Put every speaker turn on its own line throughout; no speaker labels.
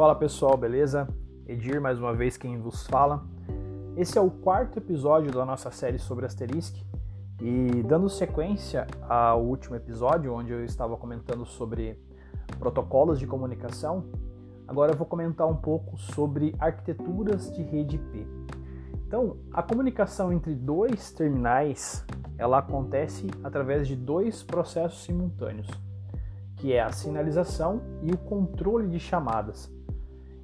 Fala pessoal, beleza? Edir, mais uma vez quem vos fala. Esse é o quarto episódio da nossa série sobre Asterisk e dando sequência ao último episódio, onde eu estava comentando sobre protocolos de comunicação, agora eu vou comentar um pouco sobre arquiteturas de rede IP. Então, a comunicação entre dois terminais, ela acontece através de dois processos simultâneos, que é a sinalização e o controle de chamadas.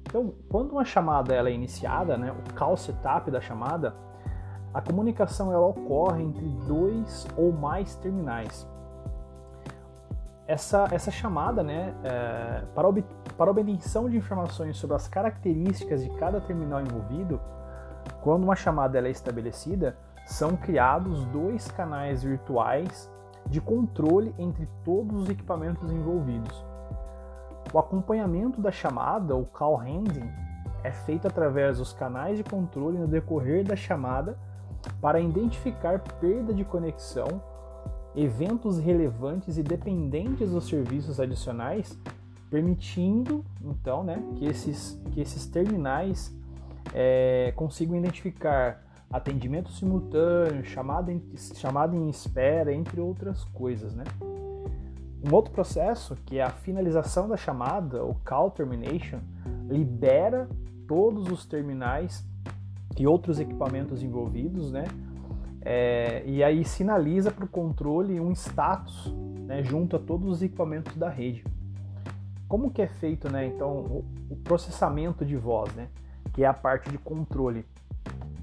Então, quando uma chamada ela é iniciada, né, o call setup da chamada, a comunicação ela ocorre entre dois ou mais terminais. Essa, essa chamada, né, é, para, ob, para obtenção de informações sobre as características de cada terminal envolvido, quando uma chamada é estabelecida, são criados dois canais virtuais de controle entre todos os equipamentos envolvidos. O acompanhamento da chamada, o call handling, é feito através dos canais de controle no decorrer da chamada para identificar perda de conexão, eventos relevantes e dependentes dos serviços adicionais, permitindo então né, que, esses, que esses terminais é, consigam identificar atendimento simultâneo, chamada em, chamada em espera, entre outras coisas. Né? Um outro processo, que é a finalização da chamada, o call termination, libera todos os terminais e outros equipamentos envolvidos, né? É, e aí sinaliza para o controle um status né, junto a todos os equipamentos da rede. Como que é feito, né? Então, o, o processamento de voz, né? que é a parte de controle.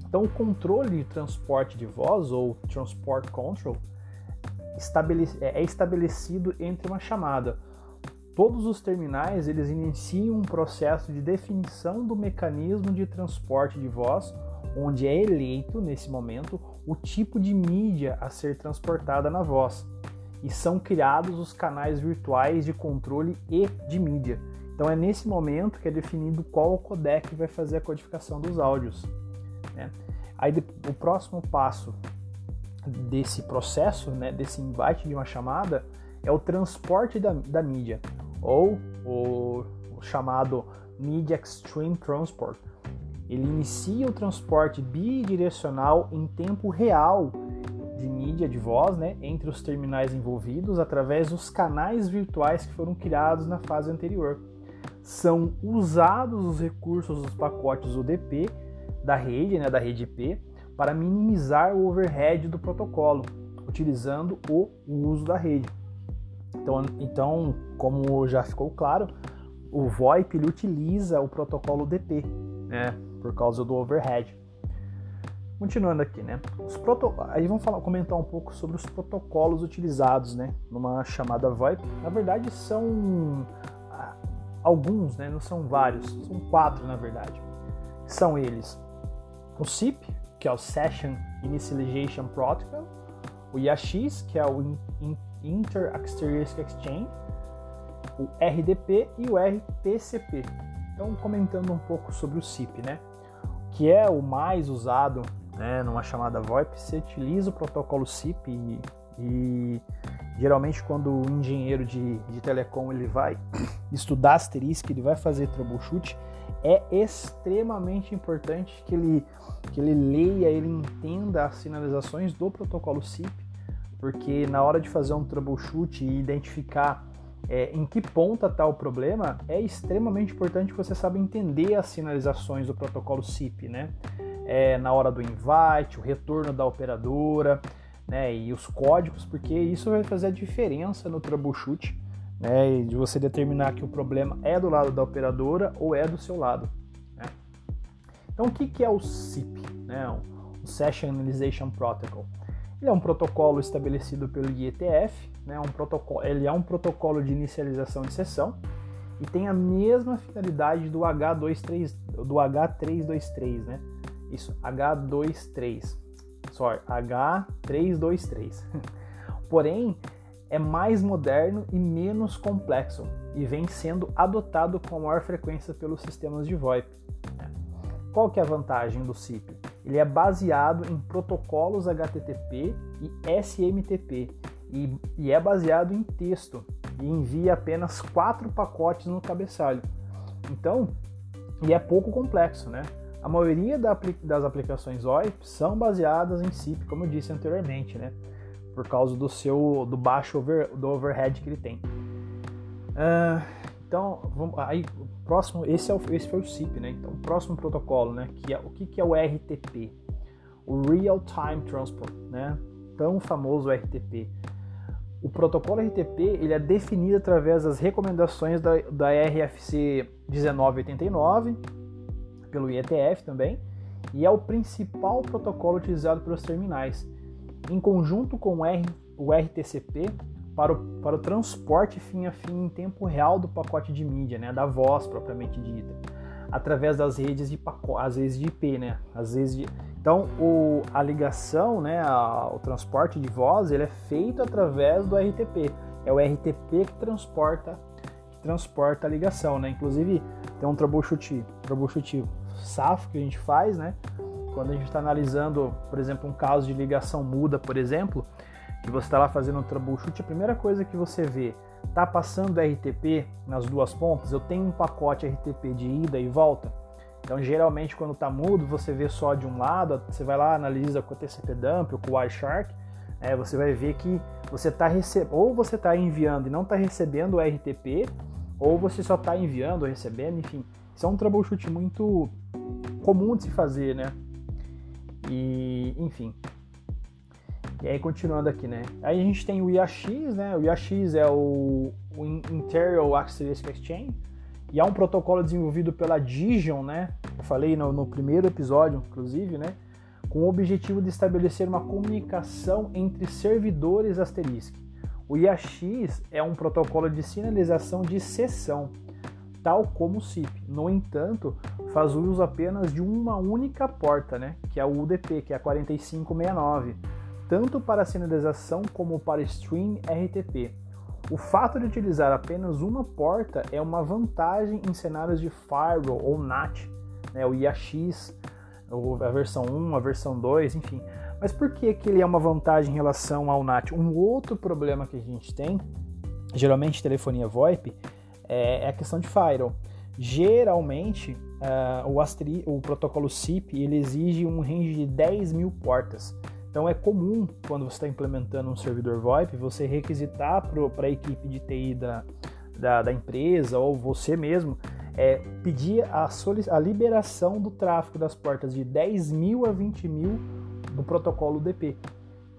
Então, o controle de transporte de voz, ou Transport Control, é, é estabelecido entre uma chamada. Todos os terminais eles iniciam um processo de definição do mecanismo de transporte de voz, onde é eleito, nesse momento, o tipo de mídia a ser transportada na voz. E são criados os canais virtuais de controle e de mídia. Então é nesse momento que é definido qual o codec vai fazer a codificação dos áudios. Né? Aí o próximo passo desse processo, né, desse invite de uma chamada, é o transporte da, da mídia, ou o, o chamado Media Extreme Transport. Ele inicia o transporte bidirecional em tempo real de mídia de voz né, entre os terminais envolvidos através dos canais virtuais que foram criados na fase anterior são usados os recursos dos pacotes UDP da rede, né, da rede IP, para minimizar o overhead do protocolo, utilizando o uso da rede. Então, então como já ficou claro, o VoIP ele utiliza o protocolo UDP, né, por causa do overhead. Continuando aqui, né? Os proto... Aí vamos falar, comentar um pouco sobre os protocolos utilizados, né? Numa chamada VoIP. Na verdade, são alguns, né, não são vários, são quatro na verdade. São eles o SIP, que é o Session Initialization Protocol, o IAX, que é o Inter Asterisk Exchange, o RDP e o RTCP. Então, comentando um pouco sobre o SIP, né? Que é o mais usado né, numa chamada VoIP, você utiliza o protocolo SIP e, e Geralmente, quando o engenheiro de, de telecom ele vai estudar asterisco, ele vai fazer troubleshoot, é extremamente importante que ele, que ele leia, ele entenda as sinalizações do protocolo SIP, porque na hora de fazer um troubleshoot e identificar é, em que ponta está o problema, é extremamente importante que você saiba entender as sinalizações do protocolo SIP, né? É, na hora do invite, o retorno da operadora, né, e os códigos, porque isso vai fazer a diferença no troubleshoot, né, de você determinar que o problema é do lado da operadora ou é do seu lado. Né. Então, o que, que é o SIP, né, o Session Initialization Protocol? Ele é um protocolo estabelecido pelo IETF, né, um protocolo, ele é um protocolo de inicialização de sessão e tem a mesma finalidade do H23, do H323, né? Isso, H23 sorry, H323. Porém, é mais moderno e menos complexo e vem sendo adotado com maior frequência pelos sistemas de VoIP. Qual que é a vantagem do SIP? Ele é baseado em protocolos HTTP e SMTP e, e é baseado em texto e envia apenas quatro pacotes no cabeçalho. Então, e é pouco complexo, né? A maioria das aplicações OIP são baseadas em SIP, como eu disse anteriormente, né? Por causa do seu do baixo over, do overhead que ele tem. Uh, então, vamos, aí próximo, esse, é o, esse foi o SIP, né? Então, o próximo protocolo, né? Que é o que, que é o RTP? O Real Time Transport, né? Tão famoso RTP. O protocolo RTP ele é definido através das recomendações da, da RFC 1989, pelo IETF também, e é o principal protocolo utilizado pelos terminais, em conjunto com o, R, o RTCP para o, para o transporte fim a fim em tempo real do pacote de mídia, né, da voz propriamente dita, através das redes de pacote, às vezes de IP, né, às vezes de, então, o, a ligação, né, a, o transporte de voz, ele é feito através do RTP. É o RTP que transporta, que transporta a ligação, né? Inclusive, tem um troubleshoot, troubleshoot SAF que a gente faz, né? Quando a gente está analisando, por exemplo, um caso de ligação muda, por exemplo, que você está lá fazendo um troubleshoot, a primeira coisa que você vê, tá passando RTP nas duas pontas, eu tenho um pacote RTP de ida e volta, então, geralmente, quando está mudo, você vê só de um lado, você vai lá, analisa com o TCP dump ou com o Wireshark, é, você vai ver que você está recebendo, ou você está enviando e não está recebendo o RTP, ou você só está enviando ou recebendo, enfim. Isso é um troubleshoot muito comum de se fazer, né? E, enfim. E aí, continuando aqui, né? Aí a gente tem o IAX, né? O IAX é o, o Interior Access Exchange, e há um protocolo desenvolvido pela Digion, né? Eu falei no, no primeiro episódio, inclusive, né? Com o objetivo de estabelecer uma comunicação entre servidores Asterisk. O IAX é um protocolo de sinalização de sessão, tal como o SIP. No entanto, faz uso apenas de uma única porta, né? Que é o UDP, que é a 4569, tanto para sinalização como para stream RTP. O fato de utilizar apenas uma porta é uma vantagem em cenários de firewall ou NAT, né, o IAX, a versão 1, a versão 2, enfim. Mas por que, que ele é uma vantagem em relação ao NAT? Um outro problema que a gente tem, geralmente telefonia VoIP, é, é a questão de firewall. Geralmente, uh, o, Astri, o protocolo SIP ele exige um range de 10 mil portas. Então é comum, quando você está implementando um servidor VoIP, você requisitar para a equipe de TI da, da, da, empresa ou você mesmo é, pedir a, a liberação do tráfego das portas de 10 mil a 20 mil do protocolo DP.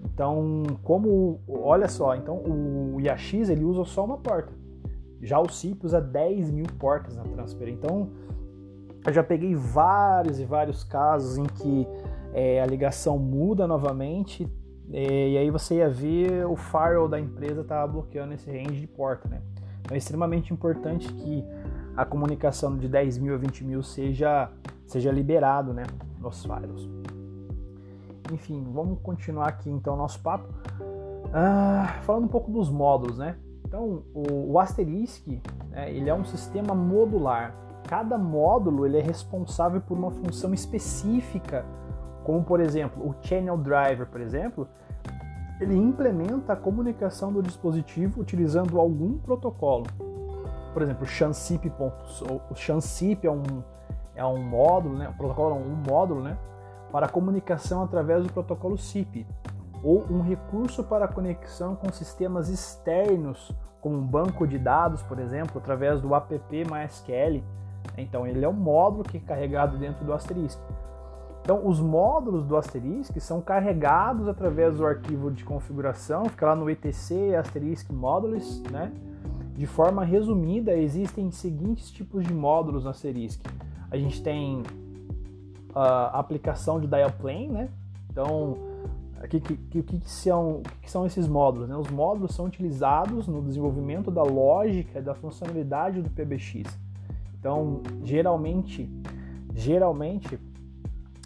Então, como, olha só, então o IAX ele usa só uma porta. Já o CIP usa 10 mil portas na transfer. Então, eu já peguei vários e vários casos em que é, a ligação muda novamente é, e aí você ia ver o firewall da empresa tá bloqueando esse range de porta, né? Então é extremamente importante que a comunicação de 10 mil a 20 mil seja, seja liberado, né, nos firewalls. Enfim, vamos continuar aqui então o nosso papo. Ah, falando um pouco dos módulos, né? Então, o, o Asterisk, né, ele é um sistema modular. Cada módulo ele é responsável por uma função específica como por exemplo o Channel Driver, por exemplo, ele implementa a comunicação do dispositivo utilizando algum protocolo. Por exemplo, o Shansip, o Shansip é um, é um módulo, né? o protocolo um módulo né? para comunicação através do protocolo SIP, ou um recurso para conexão com sistemas externos, como um banco de dados, por exemplo, através do app MySQL. Então, ele é um módulo que é carregado dentro do Asterisk. Então, os módulos do Asterisk são carregados através do arquivo de configuração, fica lá no etc asterisk modules, né? De forma resumida, existem seguintes tipos de módulos no Asterisk. A gente tem a aplicação de dial plane, né? Então, o que, que, que, são, que são esses módulos? Né? Os módulos são utilizados no desenvolvimento da lógica da funcionalidade do PBX. Então, geralmente, geralmente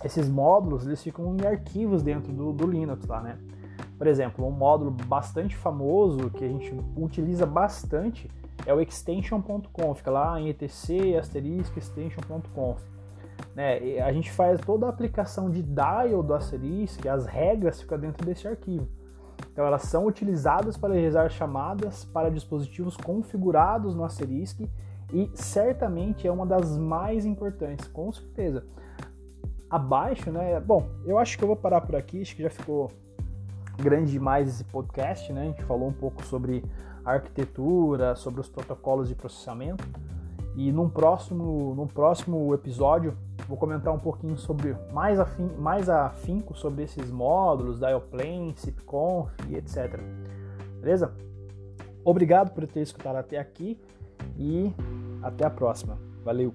esses módulos eles ficam em arquivos dentro do, do, Linux lá, né? Por exemplo, um módulo bastante famoso que a gente utiliza bastante é o extension.conf, fica lá em etc asterisk extension.conf. Né? A gente faz toda a aplicação de dial do asterisk, as regras ficam dentro desse arquivo. Então elas são utilizadas para realizar chamadas para dispositivos configurados no asterisk e certamente é uma das mais importantes, com certeza. Abaixo, né? Bom, eu acho que eu vou parar por aqui, acho que já ficou grande demais esse podcast, né? A gente falou um pouco sobre arquitetura, sobre os protocolos de processamento. E num próximo, num próximo episódio vou comentar um pouquinho sobre mais, afim, mais afinco sobre esses módulos, Dialplane, SIPConf e etc. Beleza? Obrigado por ter escutado até aqui e até a próxima. Valeu!